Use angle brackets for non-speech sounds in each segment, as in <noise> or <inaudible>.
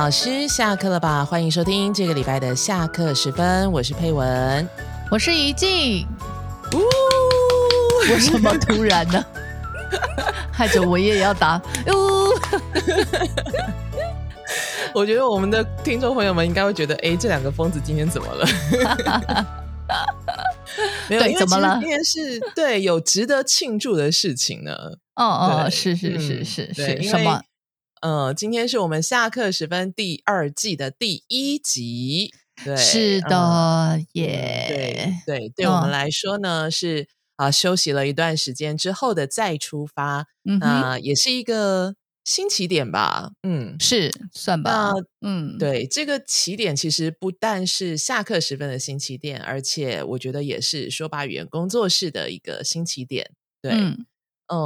老师下课了吧？欢迎收听这个礼拜的下课时分，我是佩文，我是怡静。为什么突然呢？<laughs> 害着我也要打。呜！我觉得我们的听众朋友们应该会觉得，哎，这两个疯子今天怎么了？<laughs> 没有，怎么了？今天是对有值得庆祝的事情呢。哦哦，是是是是是，什么？呃，今天是我们下课时分第二季的第一集，对，是的，耶，对对，对我们来说呢，是啊，休息了一段时间之后的再出发，那也是一个新起点吧，嗯，是算吧，嗯，对，这个起点其实不但是下课时分的新起点，而且我觉得也是说把语言工作室的一个新起点，对。嗯，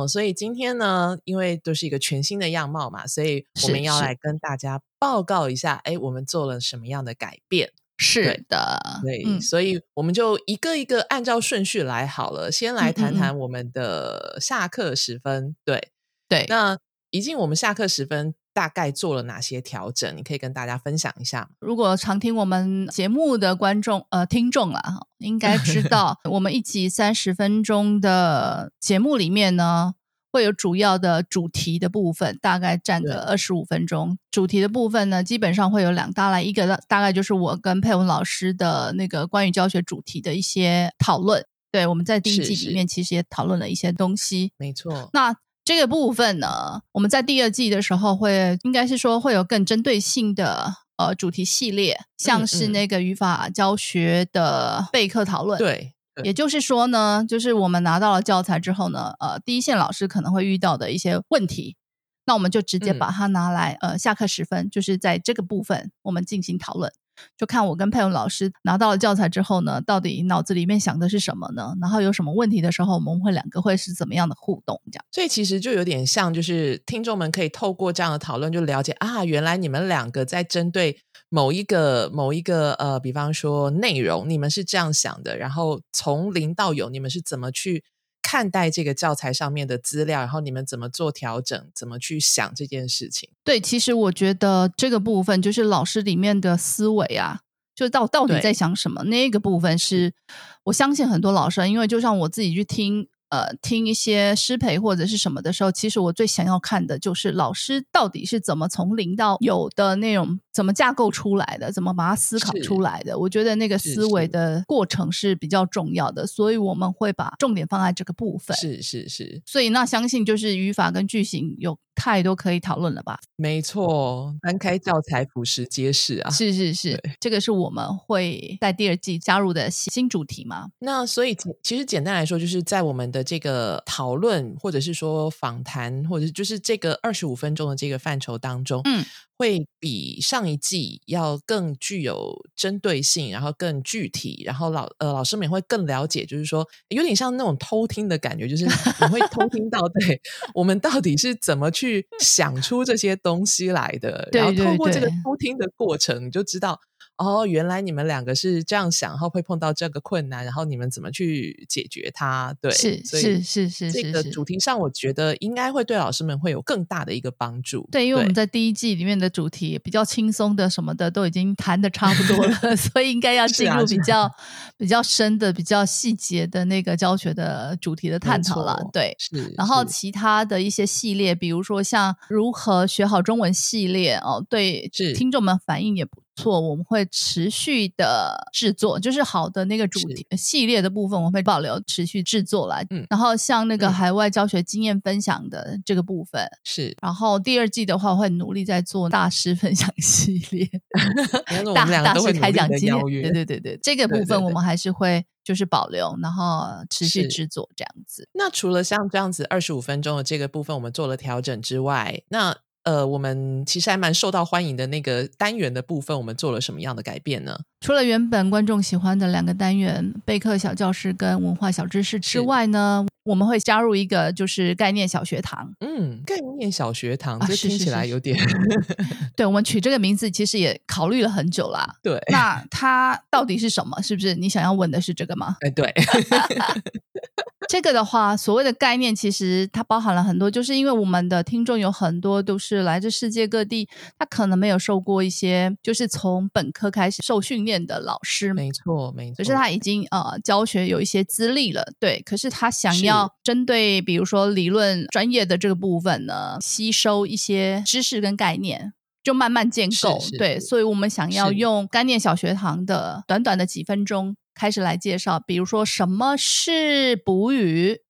所以今天呢，因为都是一个全新的样貌嘛，所以我们要来跟大家报告一下，哎，我们做了什么样的改变？是的，对，所以我们就一个一个按照顺序来好了，先来谈谈我们的下课时分。对，对，那一进我们下课时分。大概做了哪些调整？你可以跟大家分享一下。如果常听我们节目的观众呃听众了，应该知道 <laughs> 我们一集三十分钟的节目里面呢，会有主要的主题的部分，大概占个二十五分钟。主题的部分呢，基本上会有两大类，一个大概就是我跟佩文老师的那个关于教学主题的一些讨论。对，我们在第一季里面其实也讨论了一些东西。没错。那这个部分呢，我们在第二季的时候会，应该是说会有更针对性的呃主题系列，像是那个语法教学的备课讨论。对，也就是说呢，就是我们拿到了教材之后呢，呃，第一线老师可能会遇到的一些问题，那我们就直接把它拿来呃下课时分，就是在这个部分我们进行讨论。就看我跟佩文老师拿到了教材之后呢，到底脑子里面想的是什么呢？然后有什么问题的时候，我们会两个会是怎么样的互动？这样，所以其实就有点像，就是听众们可以透过这样的讨论，就了解啊，原来你们两个在针对某一个某一个呃，比方说内容，你们是这样想的，然后从零到有，你们是怎么去。看待这个教材上面的资料，然后你们怎么做调整，怎么去想这件事情？对，其实我觉得这个部分就是老师里面的思维啊，就到到底在想什么？那个部分是我相信很多老师，因为就像我自己去听。呃，听一些师培或者是什么的时候，其实我最想要看的就是老师到底是怎么从零到有的那种怎么架构出来的，怎么把它思考出来的。我觉得那个思维的过程是比较重要的，所以我们会把重点放在这个部分。是是是，所以那相信就是语法跟句型有。太多可以讨论了吧？没错，翻开教材，俯拾皆是啊！是是是，这个是我们会在第二季加入的新主题嘛？那所以其实简单来说，就是在我们的这个讨论，或者是说访谈，或者就是这个二十五分钟的这个范畴当中，嗯。会比上一季要更具有针对性，然后更具体，然后老呃老师们也会更了解，就是说有点像那种偷听的感觉，就是你会偷听到，<laughs> 对我们到底是怎么去想出这些东西来的，然后通过这个偷听的过程，你就知道。哦，原来你们两个是这样想，然后会碰到这个困难，然后你们怎么去解决它？对，是是是是，这个主题上，我觉得应该会对老师们会有更大的一个帮助。对，因为我们在第一季里面的主题比较轻松的，什么的都已经谈的差不多了，<laughs> 所以应该要进入比较比较深的、比较细节的那个教学的主题的探讨了。对，是。然后其他的一些系列，比如说像如何学好中文系列哦，对，听众们反应也不。错，我们会持续的制作，就是好的那个主题系列的部分，我们会保留持续制作来。嗯，然后像那个海外教学经验分享的这个部分是，然后第二季的话会努力在做大师分享系列，<laughs> 大大师开讲经验，对对对对，这个部分我们还是会就是保留，然后持续制作这样子。那除了像这样子二十五分钟的这个部分，我们做了调整之外，那。呃，我们其实还蛮受到欢迎的那个单元的部分，我们做了什么样的改变呢？除了原本观众喜欢的两个单元——备课小教室跟文化小知识之外呢，我们会加入一个就是概念小学堂。嗯，概念小学堂，这听起来有点……对，我们取这个名字其实也考虑了很久啦。对，那它到底是什么？是不是你想要问的是这个吗？哎，对。<laughs> 这个的话，所谓的概念其实它包含了很多，就是因为我们的听众有很多都是来自世界各地，他可能没有受过一些就是从本科开始受训练的老师，没错，没错。可是他已经呃教学有一些资历了，对。可是他想要针对比如说理论专业的这个部分呢，吸收一些知识跟概念，就慢慢建构。对，所以我们想要用概念小学堂的短短的几分钟。开始来介绍，比如说什么是补语，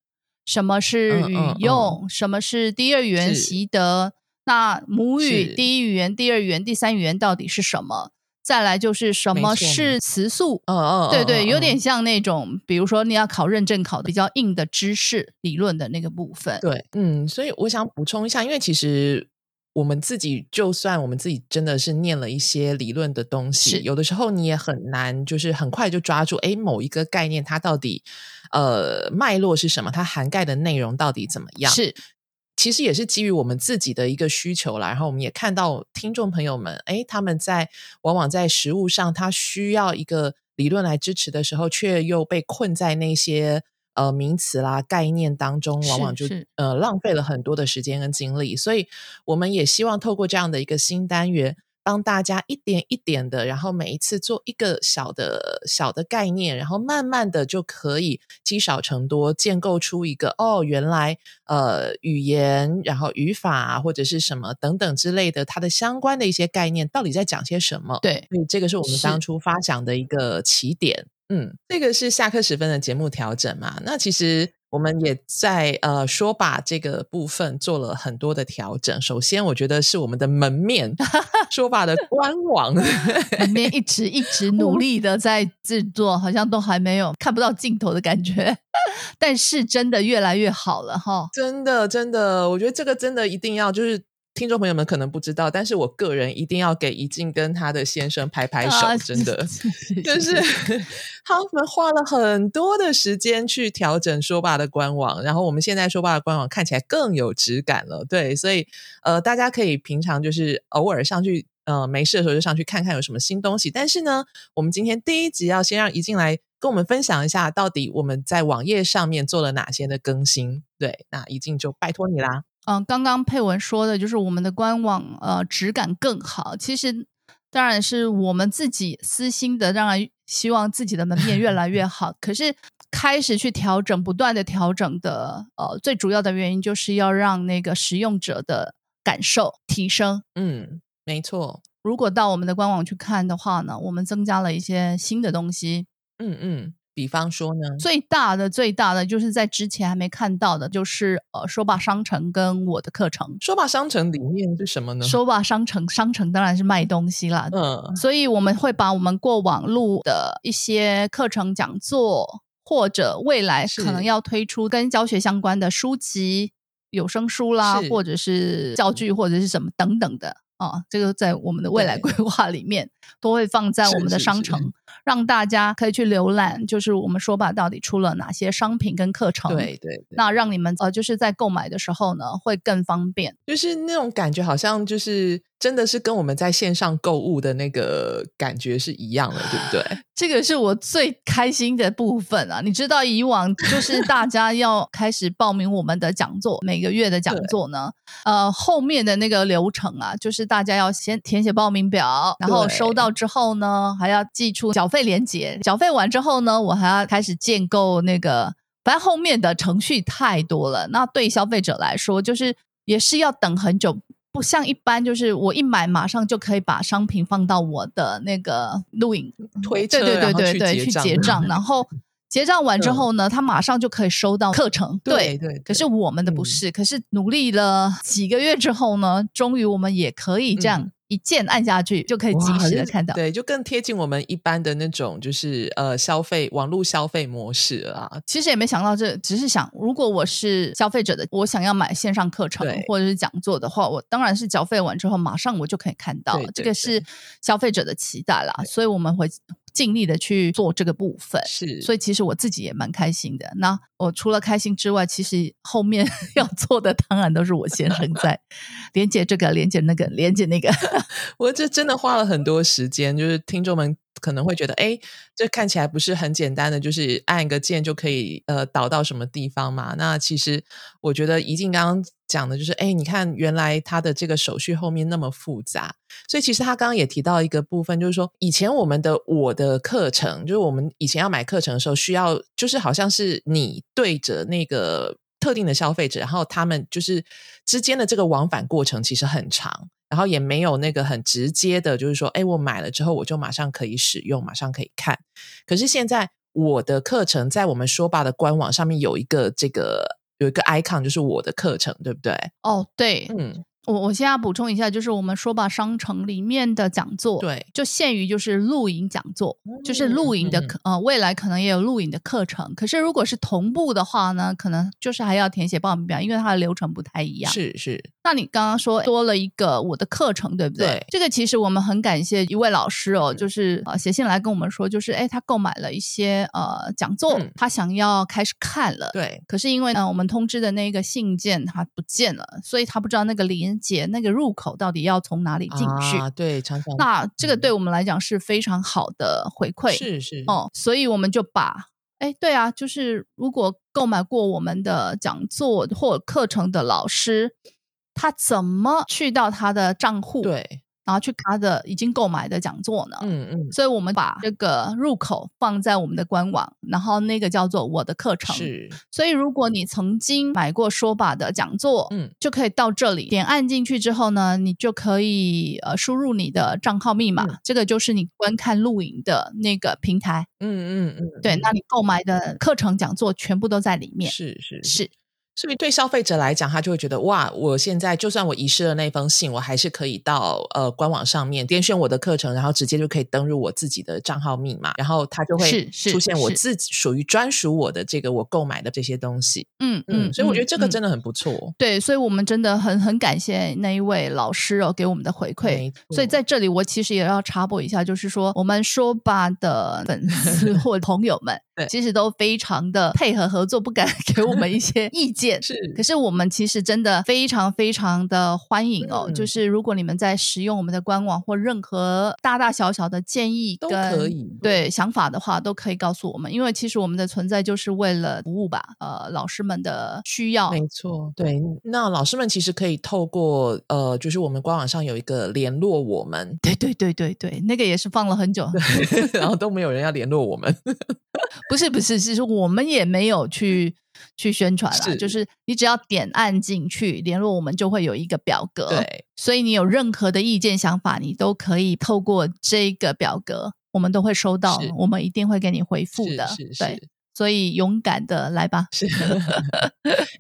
什么是语用，什么是第二语言习得，那母语、第一语言、第二语言、第三语言到底是什么？再来就是什么是词素？嗯嗯，对对，有点像那种，比如说你要考认证考的比较硬的知识理论的那个部分。对，嗯，所以我想补充一下，因为其实。我们自己就算我们自己真的是念了一些理论的东西，有的时候你也很难，就是很快就抓住哎某一个概念它到底呃脉络是什么，它涵盖的内容到底怎么样？是，其实也是基于我们自己的一个需求啦。然后我们也看到听众朋友们，哎，他们在往往在实物上，他需要一个理论来支持的时候，却又被困在那些。呃，名词啦、概念当中，往往就呃浪费了很多的时间跟精力，所以我们也希望透过这样的一个新单元，帮大家一点一点的，然后每一次做一个小的小的概念，然后慢慢的就可以积少成多，建构出一个哦，原来呃语言，然后语法或者是什么等等之类的，它的相关的一些概念到底在讲些什么？对，所以这个是我们当初发想的一个起点。嗯，这个是下课时分的节目调整嘛？那其实我们也在呃说把这个部分做了很多的调整。首先，我觉得是我们的门面说把的官网 <laughs> 门面一直一直 <laughs> 努力的在制作，好像都还没有看不到尽头的感觉。<laughs> 但是真的越来越好了哈！真的真的，我觉得这个真的一定要就是。听众朋友们可能不知道，但是我个人一定要给怡静跟他的先生拍拍手，真的，<laughs> 就是 <laughs> 他们花了很多的时间去调整说吧的官网，然后我们现在说吧的官网看起来更有质感了。对，所以呃，大家可以平常就是偶尔上去，呃，没事的时候就上去看看有什么新东西。但是呢，我们今天第一集要先让怡静来跟我们分享一下，到底我们在网页上面做了哪些的更新。对，那怡静就拜托你啦。嗯，刚刚佩文说的就是我们的官网呃质感更好。其实当然是我们自己私心的，当然希望自己的门面越来越好。可是开始去调整，不断的调整的呃最主要的原因就是要让那个使用者的感受提升。嗯，没错。如果到我们的官网去看的话呢，我们增加了一些新的东西。嗯嗯。比方说呢，最大的最大的就是在之前还没看到的，就是呃，说吧商城跟我的课程。说吧商城里面是什么呢？说吧商城，商城当然是卖东西啦。嗯，所以我们会把我们过往录的一些课程讲座，或者未来可能要推出跟教学相关的书籍、有声书啦，或者是教具或者是什么等等的。啊，这个在我们的未来规划里面都会放在我们的商城，让大家可以去浏览。就是我们说吧，到底出了哪些商品跟课程？对对，那让你们呃，就是在购买的时候呢，会更方便。就是那种感觉，好像就是。真的是跟我们在线上购物的那个感觉是一样的，对不对？<laughs> 这个是我最开心的部分啊！你知道，以往就是大家要开始报名我们的讲座，每个月的讲座呢，呃，后面的那个流程啊，就是大家要先填写报名表，然后收到之后呢，还要寄出缴费链接，缴费完之后呢，我还要开始建构那个，反正后面的程序太多了。那对消费者来说，就是也是要等很久。不像一般，就是我一买马上就可以把商品放到我的那个录影推车，对对对对对，去结账，然后结账完之后呢，他马上就可以收到课程。对对，可是我们的不是，可是努力了几个月之后呢，终于我们也可以这样。一键按下去就可以及时的看到，对，就更贴近我们一般的那种，就是呃消费网络消费模式啊。其实也没想到这，只是想，如果我是消费者的，我想要买线上课程或者是讲座的话，我当然是缴费完之后马上我就可以看到，这个是消费者的期待啦。所以我们会。尽力的去做这个部分，是，所以其实我自己也蛮开心的。那我除了开心之外，其实后面 <laughs> 要做的当然都是我先生在连接这个、连接那个、连接那个。我这真的花了很多时间，就是听众们可能会觉得，哎，这看起来不是很简单的，就是按一个键就可以呃导到什么地方嘛？那其实我觉得怡静刚刚讲的就是，哎，你看原来他的这个手续后面那么复杂，所以其实他刚刚也提到一个部分，就是说以前我们的我的课程，就是我们以前要买课程的时候，需要就是好像是你对着那个。特定的消费者，然后他们就是之间的这个往返过程其实很长，然后也没有那个很直接的，就是说，哎，我买了之后我就马上可以使用，马上可以看。可是现在我的课程在我们说吧的官网上面有一个这个有一个 icon，就是我的课程，对不对？哦，对，嗯。我我现在补充一下，就是我们说吧商城里面的讲座，对，就限于就是录影讲座，就是录影的课，呃，未来可能也有录影的课程。可是如果是同步的话呢，可能就是还要填写报名表，因为它的流程不太一样。是是。那你刚刚说多了一个我的课程，对不对？对。这个其实我们很感谢一位老师哦，就是呃写信来跟我们说，就是哎，他购买了一些呃讲座，他想要开始看了，对。可是因为呢，我们通知的那个信件他不见了，所以他不知道那个连接那个入口到底要从哪里进去？啊，对，常常。那这个对我们来讲是非常好的回馈，是是哦，所以我们就把，哎，对啊，就是如果购买过我们的讲座或课程的老师，他怎么去到他的账户？对。然后去他的已经购买的讲座呢，嗯嗯，所以我们把这个入口放在我们的官网，然后那个叫做我的课程，是。所以如果你曾经买过说吧的讲座，嗯，就可以到这里点按进去之后呢，你就可以呃输入你的账号密码，这个就是你观看录影的那个平台，嗯嗯嗯，对，那你购买的课程讲座全部都在里面，是是。是。所以对消费者来讲，他就会觉得哇，我现在就算我遗失了那封信，我还是可以到呃官网上面点选我的课程，然后直接就可以登入我自己的账号密码，然后它就会出现我自己属于专属我的这个我购买的这些东西。嗯嗯，所以我觉得这个真的很不错。对，所以我们真的很很感谢那一位老师哦给我们的回馈。所以在这里，我其实也要插播一下，就是说我们说吧的粉丝 <laughs> 或朋友们。其实都非常的配合合作，不敢 <laughs> 给我们一些意见。是，可是我们其实真的非常非常的欢迎哦。就是如果你们在使用我们的官网或任何大大小小的建议都可以，对想法的话都可以告诉我们。因为其实我们的存在就是为了服务吧，呃，老师们的需要。没错，对。那老师们其实可以透过呃，就是我们官网上有一个联络我们。对对对对对，那个也是放了很久，<laughs> 然后都没有人要联络我们。不 <laughs> 是不是，其实我们也没有去去宣传了，就是你只要点按进去联络我们，就会有一个表格。对，所以你有任何的意见想法，你都可以透过这个表格，我们都会收到，我们一定会给你回复的。对。所以勇敢的来吧！是，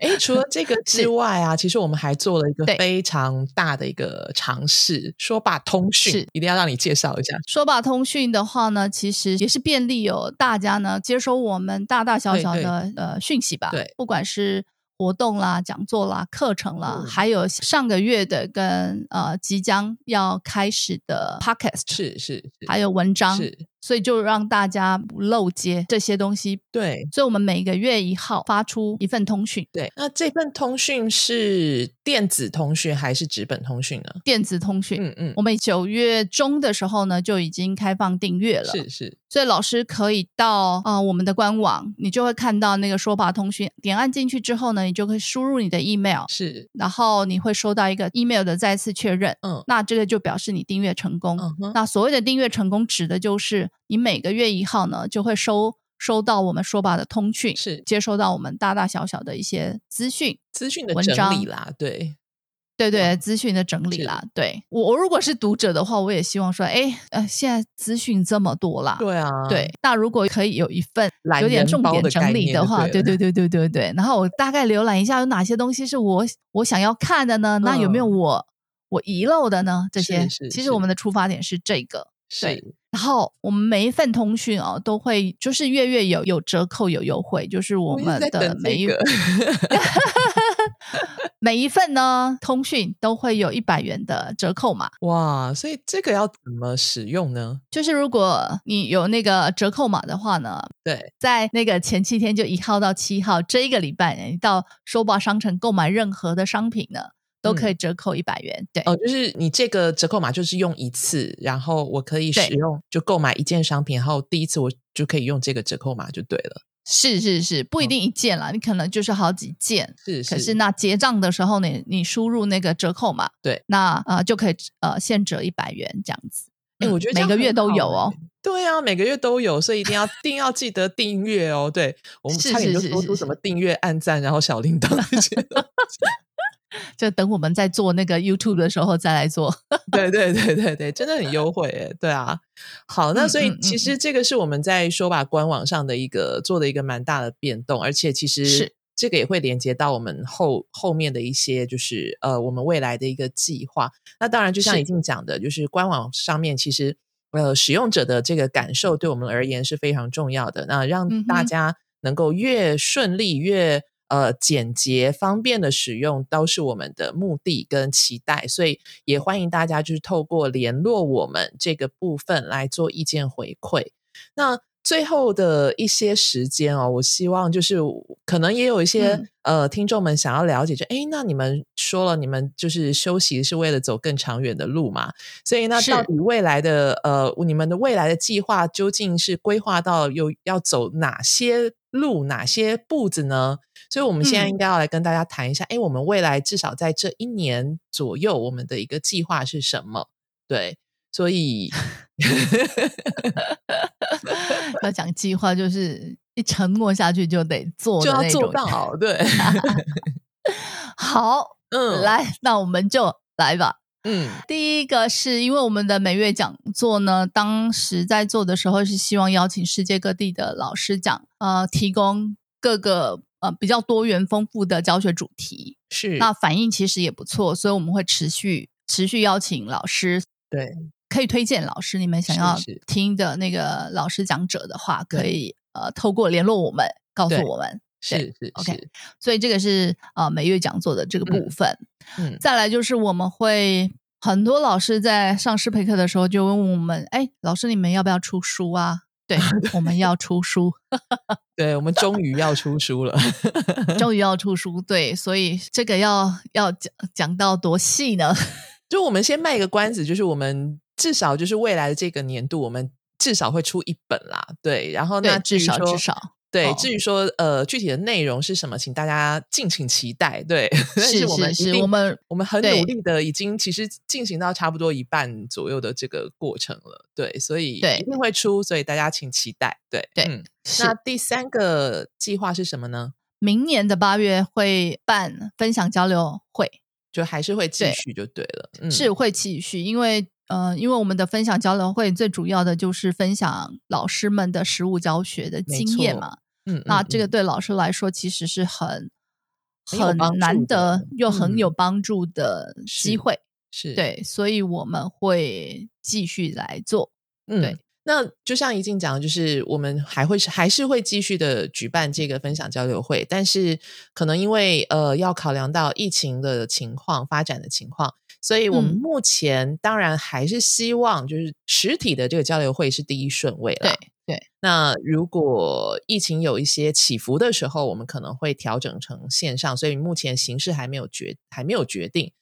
哎，除了这个 <laughs> 之外啊，其实我们还做了一个非常大的一个尝试，说吧通讯，一定要让你介绍一下。说吧通讯的话呢，其实也是便利有，大家呢接收我们大大小小的呃讯息吧，对，不管是。活动啦、讲座啦、课程啦，还有上个月的跟呃即将要开始的 podcast，是是，还有文章，是，所以就让大家不漏接这些东西。对，所以我们每个月一号发出一份通讯。对，那这份通讯是电子通讯还是纸本通讯呢？电子通讯。嗯嗯，我们九月中的时候呢就已经开放订阅了。是是。所以老师可以到啊我们的官网，你就会看到那个说法通讯，点按进去之后呢，你就可以输入你的 email，是，然后你会收到一个 email 的再次确认，嗯，那这个就表示你订阅成功。那所谓的订阅成功，指的就是你每个月一号呢，就会收收到我们说吧的通讯，是接收到我们大大小小的一些资讯、资讯的整理啦，对。对对，资讯的整理啦。对我，我如果是读者的话，我也希望说，哎，呃，现在资讯这么多啦。对啊，对。那如果可以有一份有点重点整理的话，对对对对对对。然后我大概浏览一下，有哪些东西是我我想要看的呢？那有没有我我遗漏的呢？这些其实我们的出发点是这个。对。然后我们每一份通讯哦，都会就是月月有有折扣有优惠，就是我们的每一个。<laughs> 每一份呢，通讯都会有一百元的折扣码。哇，所以这个要怎么使用呢？就是如果你有那个折扣码的话呢，对，在那个前七天，就一号到七号这一个礼拜，你到收吧商城购买任何的商品呢，都可以折扣一百元。对，哦，就是你这个折扣码就是用一次，然后我可以使用，就购买一件商品，然后第一次我就可以用这个折扣码就对了。是是是，不一定一件啦，你可能就是好几件。是是，可是那结账的时候呢，你输入那个折扣码，对，那呃就可以呃现折一百元这样子。哎，我觉得每个月都有哦。对啊，每个月都有，所以一定要定要记得订阅哦。对我们差点就说出什么订阅、按赞，然后小铃铛这些。就等我们在做那个 YouTube 的时候再来做。<laughs> 对对对对对，真的很优惠诶。对啊，好，那所以其实这个是我们在说吧官网上的一个做的一个蛮大的变动，而且其实这个也会连接到我们后后面的一些就是呃我们未来的一个计划。那当然就像已经讲的，就是官网上面其实呃使用者的这个感受对我们而言是非常重要的。那让大家能够越顺利越。呃，简洁方便的使用都是我们的目的跟期待，所以也欢迎大家就是透过联络我们这个部分来做意见回馈。那最后的一些时间哦，我希望就是可能也有一些呃听众们想要了解，就哎，那你们说了，你们就是休息是为了走更长远的路嘛？所以那到底未来的呃，你们的未来的计划究竟是规划到又要走哪些路、哪些步子呢？所以，我们现在应该要来跟大家谈一下，哎，我们未来至少在这一年左右，我们的一个计划是什么？对，所以 <laughs> 要讲计划，就是一承诺下去就得做，就要做到。对，<laughs> 好，嗯，来，那我们就来吧。嗯，第一个是因为我们的每月讲座呢，当时在做的时候是希望邀请世界各地的老师讲，呃，提供各个。呃，比较多元丰富的教学主题。是，那反应其实也不错，所以我们会持续持续邀请老师，对，可以推荐老师，你们想要听的那个老师讲者的话，可以呃透过联络我们，告诉我们，是是 OK，所以这个是呃每月讲座的这个部分，嗯，再来就是我们会很多老师在上师培课的时候就问我们，哎，老师你们要不要出书啊？对，我们要出书。<laughs> 对，我们终于要出书了，<laughs> 终于要出书。对，所以这个要要讲讲到多细呢？<laughs> 就我们先卖一个关子，就是我们至少就是未来的这个年度，我们至少会出一本啦。对，然后那至少至少。对，至于说呃具体的内容是什么，请大家敬请期待。对，<laughs> 是我们是我们我们很努力的，已经其实进行到差不多一半左右的这个过程了。对，所以一定会出，所以大家请期待。对对，嗯。那第三个计划是什么呢？明年的八月会办分享交流会，就还是会继续就对了。嗯，是会继续，因为呃，因为我们的分享交流会最主要的就是分享老师们的实物教学的经验嘛。嗯，那这个对老师来说其实是很很难得又很有帮助的机会，是对，所以我们会继续来做。嗯，对。那就像怡静讲，就是我们还会是还是会继续的举办这个分享交流会，但是可能因为呃要考量到疫情的情况发展的情况，所以我们目前当然还是希望就是实体的这个交流会是第一顺位了。对。对，那如果疫情有一些起伏的时候，我们可能会调整成线上，所以目前形式还没有决还没有决定。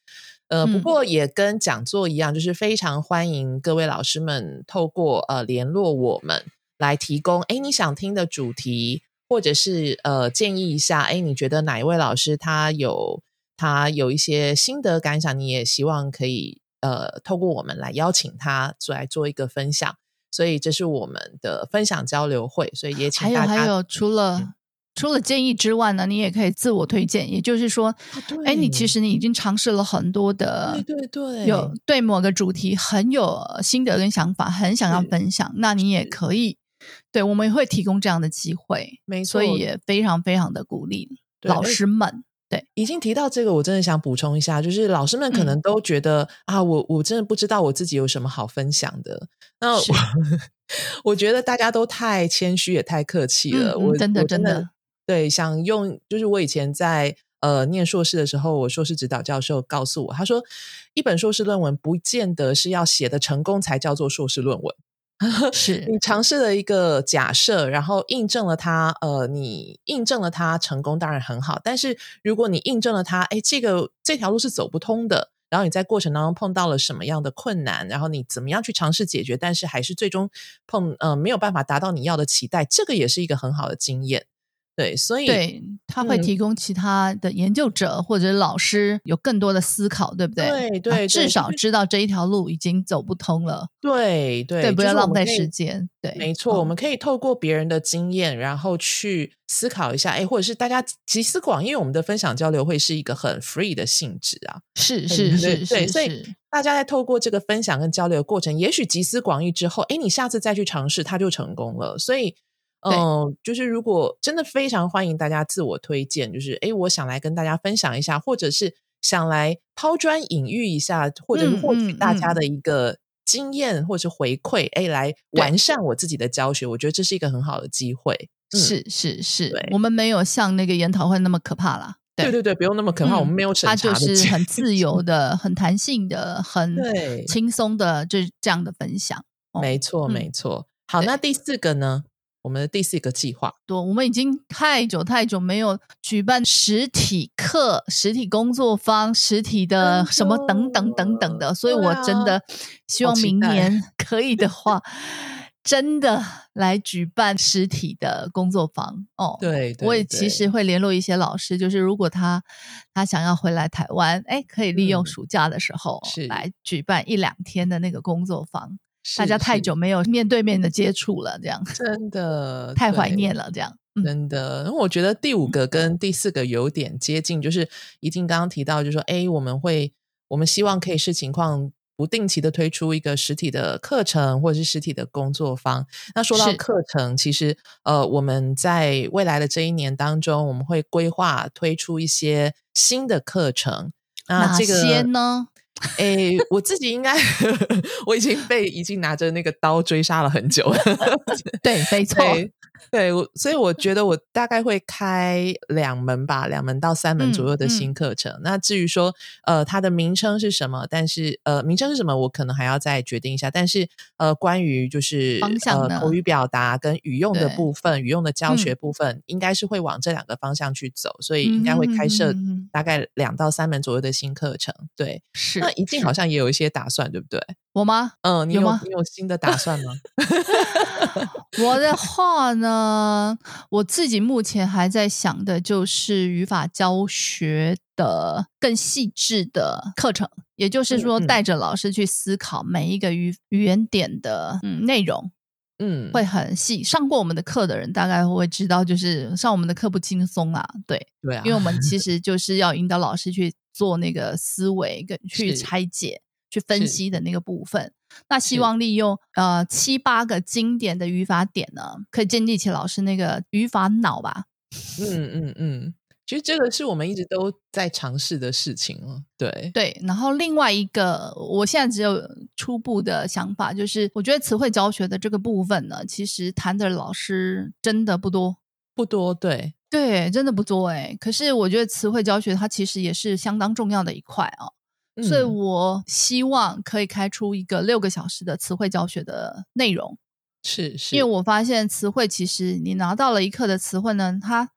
呃，不过也跟讲座一样，就是非常欢迎各位老师们透过呃联络我们来提供，哎，你想听的主题，或者是呃建议一下，哎，你觉得哪一位老师他有他有一些心得感想，你也希望可以呃透过我们来邀请他来做一个分享。所以这是我们的分享交流会，所以也请大家。还有还有，除了除了建议之外呢，你也可以自我推荐。也就是说，哎，你其实你已经尝试了很多的，对对对，有对某个主题很有心得跟想法，很想要分享，那你也可以。对，我们也会提供这样的机会，没错，所以也非常非常的鼓励老师们。对，已经提到这个，我真的想补充一下，就是老师们可能都觉得啊，我我真的不知道我自己有什么好分享的。那我 <laughs> 我觉得大家都太谦虚，也太客气了。我真的真的对，想用就是我以前在呃念硕士的时候，我硕士指导教授告诉我，他说一本硕士论文不见得是要写的成功才叫做硕士论文。<laughs> 是你尝试了一个假设，然后印证了它，呃，你印证了它成功，当然很好。但是如果你印证了它，哎，这个这条路是走不通的，然后你在过程当中碰到了什么样的困难，然后你怎么样去尝试解决，但是还是最终碰呃没有办法达到你要的期待，这个也是一个很好的经验。对，所以对他会提供其他的研究者或者老师有更多的思考，对不对？对对，至少知道这一条路已经走不通了。对对对，不要浪费时间。对，没错，我们可以透过别人的经验，然后去思考一下，哎，或者是大家集思广益。我们的分享交流会是一个很 free 的性质啊，是是是是，所以大家在透过这个分享跟交流的过程，也许集思广益之后，哎，你下次再去尝试，它就成功了。所以。嗯，就是如果真的非常欢迎大家自我推荐，就是哎，我想来跟大家分享一下，或者是想来抛砖引玉一下，或者是获取大家的一个经验或者回馈，哎，来完善我自己的教学，我觉得这是一个很好的机会。是是是，我们没有像那个研讨会那么可怕啦。对对对，不用那么可怕，我们没有审查的，就是很自由的、很弹性的、很轻松的，就是这样的分享。没错没错。好，那第四个呢？我们的第四个计划，对我们已经太久太久没有举办实体课、实体工作坊、实体的什么等等等等的，所以我真的希望明年 <laughs> 可以的话，真的来举办实体的工作坊哦。对，我也其实会联络一些老师，就是如果他他想要回来台湾，哎，可以利用暑假的时候来举办一两天的那个工作坊。大家太久没有面对面的接触了，这样真的 <laughs> 太怀念了，这样真的。因为我觉得第五个跟第四个有点接近，就是一定刚刚提到，就是说，哎，我们会，我们希望可以视情况不定期的推出一个实体的课程，或者是实体的工作坊。那说到课程，其实呃，我们在未来的这一年当中，我们会规划推出一些新的课程。哪些呢？哎，我自己应该 <laughs> 我已经被已经拿着那个刀追杀了很久了。<laughs> 对，没 <laughs> 错。对，我所以我觉得我大概会开两门吧，两门到三门左右的新课程。那至于说，呃，它的名称是什么？但是，呃，名称是什么，我可能还要再决定一下。但是，呃，关于就是呃口语表达跟语用的部分，语用的教学部分，应该是会往这两个方向去走。所以，应该会开设大概两到三门左右的新课程。对，是那一定好像也有一些打算，对不对？我吗？嗯，你有吗？你有新的打算吗？<laughs> 我的话呢，我自己目前还在想的就是语法教学的更细致的课程，也就是说，带着老师去思考每一个语语言点的嗯内容，嗯，会很细。上过我们的课的人大概会知道，就是上我们的课不轻松啊，对对啊，因为我们其 <laughs> 实就是要引导老师去做那个思维跟去拆解。去分析的那个部分，那希望利用呃七八个经典的语法点呢，可以建立起老师那个语法脑吧。嗯嗯嗯，其实这个是我们一直都在尝试的事情哦。对对，然后另外一个，我现在只有初步的想法，就是我觉得词汇教学的这个部分呢，其实谈的老师真的不多，不多。对对，真的不多哎。可是我觉得词汇教学它其实也是相当重要的一块啊。所以我希望可以开出一个六个小时的词汇教学的内容，是是，因为我发现词汇其实你拿到了一课的词汇呢，它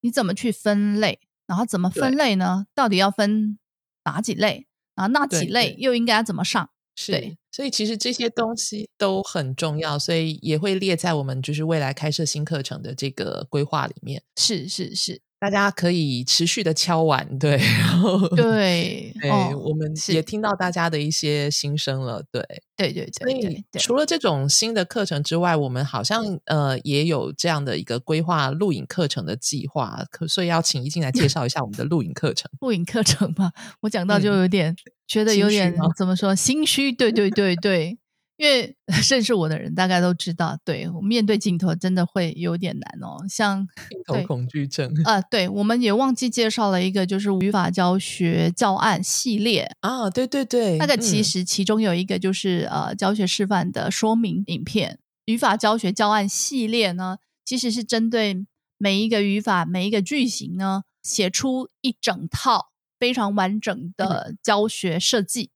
你怎么去分类，然后怎么分类呢？到底要分哪几类？然后那几类又应该怎么上？是，所以其实这些东西都很重要，所以也会列在我们就是未来开设新课程的这个规划里面。是是是。大家可以持续的敲完，对，然后对，对，我们也听到大家的一些心声了，对，对对对。所以除了这种新的课程之外，我们好像呃也有这样的一个规划录影课程的计划，可所以要请一进来介绍一下我们的录影课程。<laughs> 录影课程嘛，<laughs> 我讲到就有点觉得有点怎么说心虚，对对对对。因为 <laughs> 认识我的人大概都知道，对我面对镜头真的会有点难哦。像镜头恐惧症啊，对，我们也忘记介绍了一个，就是语法教学教案系列啊，对对对。那个其实其中有一个就是呃教学示范的说明影片。语法教学教案系列呢，其实是针对每一个语法、每一个句型呢，写出一整套非常完整的教学设计。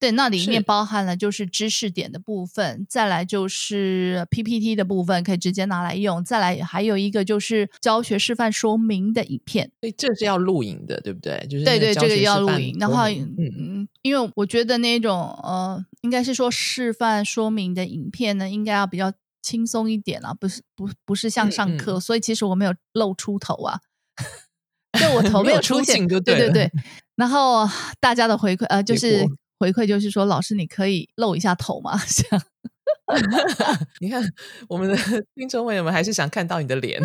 对，那里面包含了就是知识点的部分，再来就是 PPT 的部分，可以直接拿来用。再来还有一个就是教学示范说明的影片，所以，这是要录影的，对不对？就是对对，这个要录影。然后嗯嗯，因为我觉得那种呃，应该是说示范说明的影片呢，应该要比较轻松一点啊，不是不不是像上课，所以其实我没有露出头啊，<laughs> 就我头没有出现，对对对。然后大家的回馈呃，就是。回馈就是说，老师你可以露一下头吗？<laughs> 这样，<laughs> 你看我们的 <laughs> 听众朋友们还是想看到你的脸，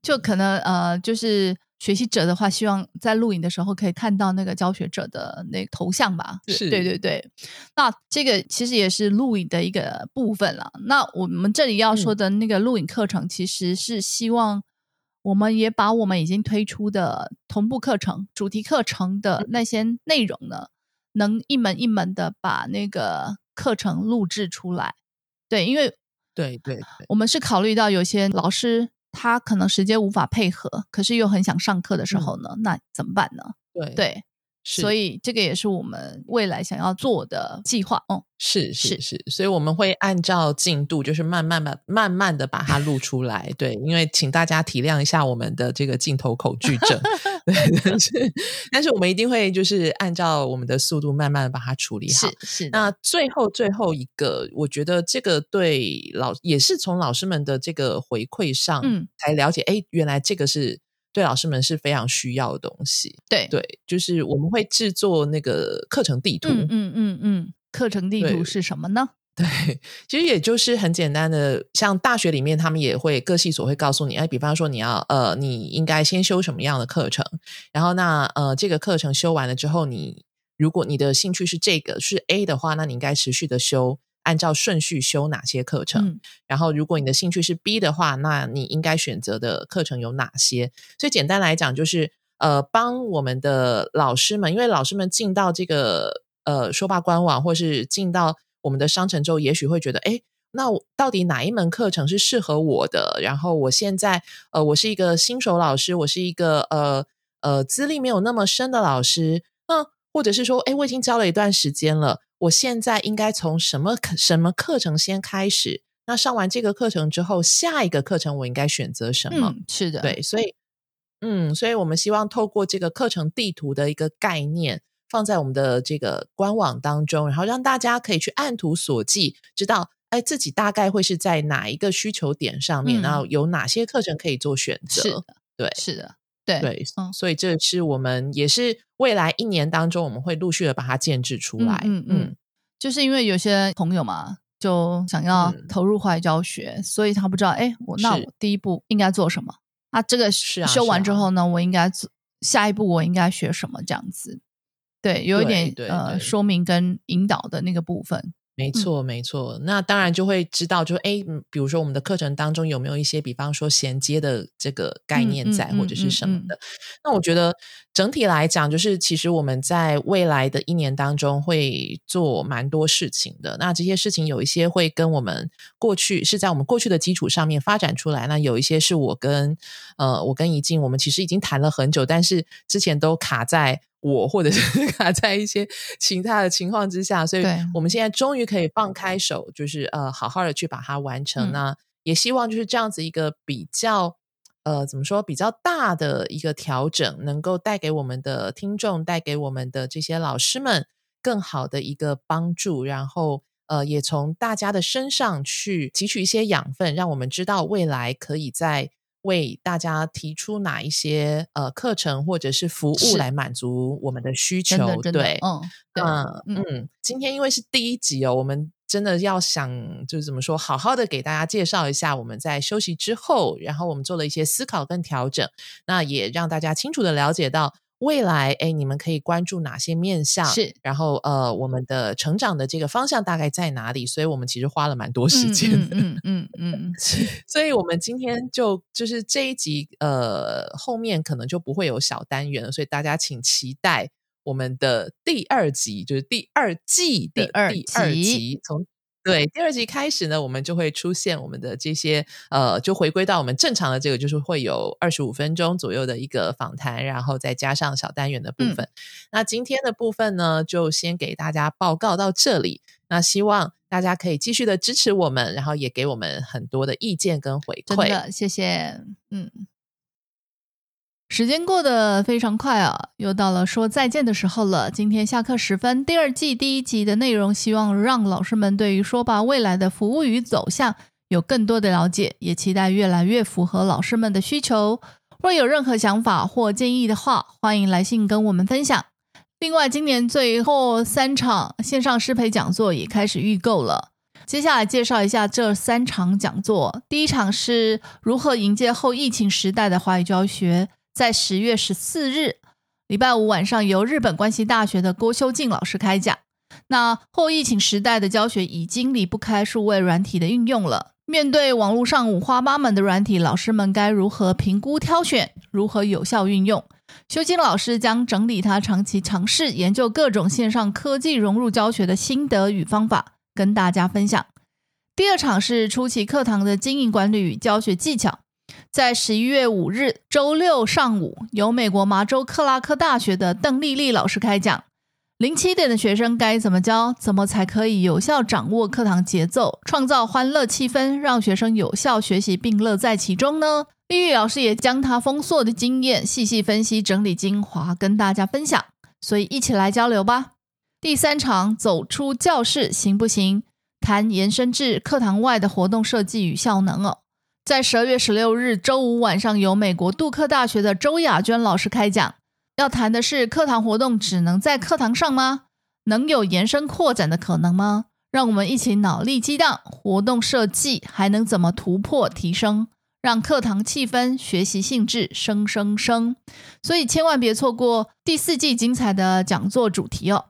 就可能呃，就是学习者的话，希望在录影的时候可以看到那个教学者的那个头像吧？是，对对对。那这个其实也是录影的一个部分了。那我们这里要说的那个录影课程，其实是希望我们也把我们已经推出的同步课程、主题课程的那些内容呢。能一门一门的把那个课程录制出来，对，因为对对，我们是考虑到有些老师他可能时间无法配合，可是又很想上课的时候呢，那怎么办呢？对对。所以这个也是我们未来想要做的计划哦。是是是，所以我们会按照进度，就是慢慢慢慢慢的把它录出来。对，因为请大家体谅一下我们的这个镜头恐惧症，<laughs> 对，但是但是我们一定会就是按照我们的速度慢慢的把它处理好。是是。那最后最后一个，我觉得这个对老也是从老师们的这个回馈上，嗯，才了解，哎，原来这个是。对老师们是非常需要的东西。对对，就是我们会制作那个课程地图。嗯嗯嗯嗯，课程地图是什么呢？<laughs> 对，其实也就是很简单的，像大学里面，他们也会各系所会告诉你，哎，比方说你要呃，你应该先修什么样的课程，然后那呃，这个课程修完了之后，你如果你的兴趣是这个是 A 的话，那你应该持续的修。按照顺序修哪些课程，然后如果你的兴趣是 B 的话，那你应该选择的课程有哪些？所以简单来讲，就是呃，帮我们的老师们，因为老师们进到这个呃说吧官网，或是进到我们的商城之后，也许会觉得，哎，那到底哪一门课程是适合我的？然后我现在呃，我是一个新手老师，我是一个呃呃资历没有那么深的老师，那或者是说，哎，我已经教了一段时间了。我现在应该从什么课什么课程先开始？那上完这个课程之后，下一个课程我应该选择什么？是的，对，所以，嗯，所以我们希望透过这个课程地图的一个概念，放在我们的这个官网当中，然后让大家可以去按图索骥，知道哎自己大概会是在哪一个需求点上面，然后有哪些课程可以做选择。是的，对，是的。对对，所以这是我们也是未来一年当中，我们会陆续的把它建制出来。嗯嗯，就是因为有些朋友嘛，就想要投入坏教学，所以他不知道，哎，我那我第一步应该做什么？啊，这个修完之后呢，我应该做下一步我应该学什么？这样子，对，有一点呃说明跟引导的那个部分。没错，没错。那当然就会知道，就哎，比如说我们的课程当中有没有一些，比方说衔接的这个概念在，或者是什么的。那我觉得整体来讲，就是其实我们在未来的一年当中会做蛮多事情的。那这些事情有一些会跟我们过去是在我们过去的基础上面发展出来。那有一些是我跟呃，我跟怡静，我们其实已经谈了很久，但是之前都卡在。我或者是 <laughs> 卡在一些其他的情况之下，所以我们现在终于可以放开手，就是呃，好好的去把它完成。那也希望就是这样子一个比较呃，怎么说比较大的一个调整，能够带给我们的听众，带给我们的这些老师们更好的一个帮助。然后呃，也从大家的身上去汲取一些养分，让我们知道未来可以在。为大家提出哪一些呃课程或者是服务来满足我们的需求？对，嗯，嗯嗯，今天因为是第一集哦，我们真的要想就是怎么说，好好的给大家介绍一下我们在休息之后，然后我们做了一些思考跟调整，那也让大家清楚的了解到。未来，哎，你们可以关注哪些面向？是，然后呃，我们的成长的这个方向大概在哪里？所以我们其实花了蛮多时间的，嗯嗯嗯，<laughs> 所以我们今天就就是这一集，呃，后面可能就不会有小单元了，所以大家请期待我们的第二集，就是第二季的第二集，从对，第二集开始呢，我们就会出现我们的这些呃，就回归到我们正常的这个，就是会有二十五分钟左右的一个访谈，然后再加上小单元的部分。那今天的部分呢，就先给大家报告到这里。那希望大家可以继续的支持我们，然后也给我们很多的意见跟回馈。真的，谢谢。嗯。时间过得非常快啊，又到了说再见的时候了。今天下课时分，第二季第一集的内容，希望让老师们对于说吧未来的服务与走向有更多的了解，也期待越来越符合老师们的需求。若有任何想法或建议的话，欢迎来信跟我们分享。另外，今年最后三场线上师培讲座也开始预购了。接下来介绍一下这三场讲座。第一场是如何迎接后疫情时代的华语教学。在十月十四日，礼拜五晚上，由日本关西大学的郭修静老师开讲。那后疫情时代的教学已经离不开数位软体的运用了。面对网络上五花八门的软体，老师们该如何评估挑选，如何有效运用？修静老师将整理他长期尝试研究各种线上科技融入教学的心得与方法，跟大家分享。第二场是初期课堂的经营管理与教学技巧。在十一月五日周六上午，由美国麻州克拉克大学的邓丽丽老师开讲。零起点的学生该怎么教？怎么才可以有效掌握课堂节奏，创造欢乐气氛，让学生有效学习并乐在其中呢？丽丽老师也将她丰硕的经验细细分析、整理精华，跟大家分享。所以一起来交流吧。第三场走出教室行不行？谈延伸至课堂外的活动设计与效能哦。在十二月十六日周五晚上，由美国杜克大学的周雅娟老师开讲，要谈的是课堂活动只能在课堂上吗？能有延伸扩展的可能吗？让我们一起脑力激荡，活动设计还能怎么突破提升，让课堂气氛、学习兴致升升升。所以千万别错过第四季精彩的讲座主题哦。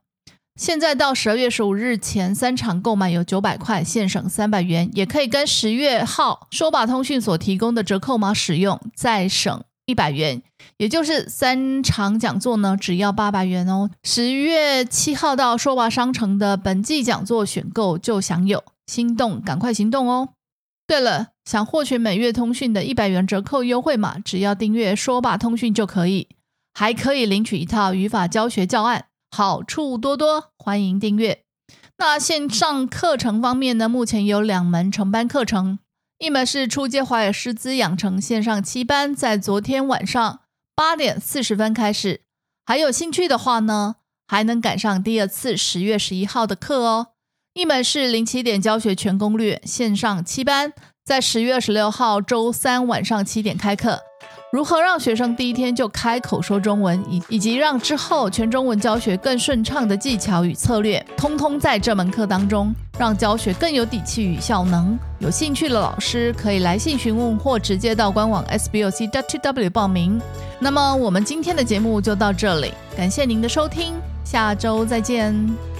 现在到十二月十五日前三场购买有九百块，现省三百元，也可以跟十月号说吧通讯所提供的折扣码使用，再省一百元，也就是三场讲座呢只要八百元哦。十月七号到说吧商城的本季讲座选购就享有，心动赶快行动哦！对了，想获取每月通讯的一百元折扣优惠码，只要订阅说吧通讯就可以，还可以领取一套语法教学教案。好处多多，欢迎订阅。那线上课程方面呢？目前有两门成班课程，一门是初阶华语师资养成线上七班，在昨天晚上八点四十分开始。还有兴趣的话呢，还能赶上第二次十月十一号的课哦。一门是零起点教学全攻略线上七班，在十月二十六号周三晚上七点开课。如何让学生第一天就开口说中文，以以及让之后全中文教学更顺畅的技巧与策略，通通在这门课当中，让教学更有底气与效能。有兴趣的老师可以来信询问，或直接到官网 sboc.tw 报名。那么我们今天的节目就到这里，感谢您的收听，下周再见。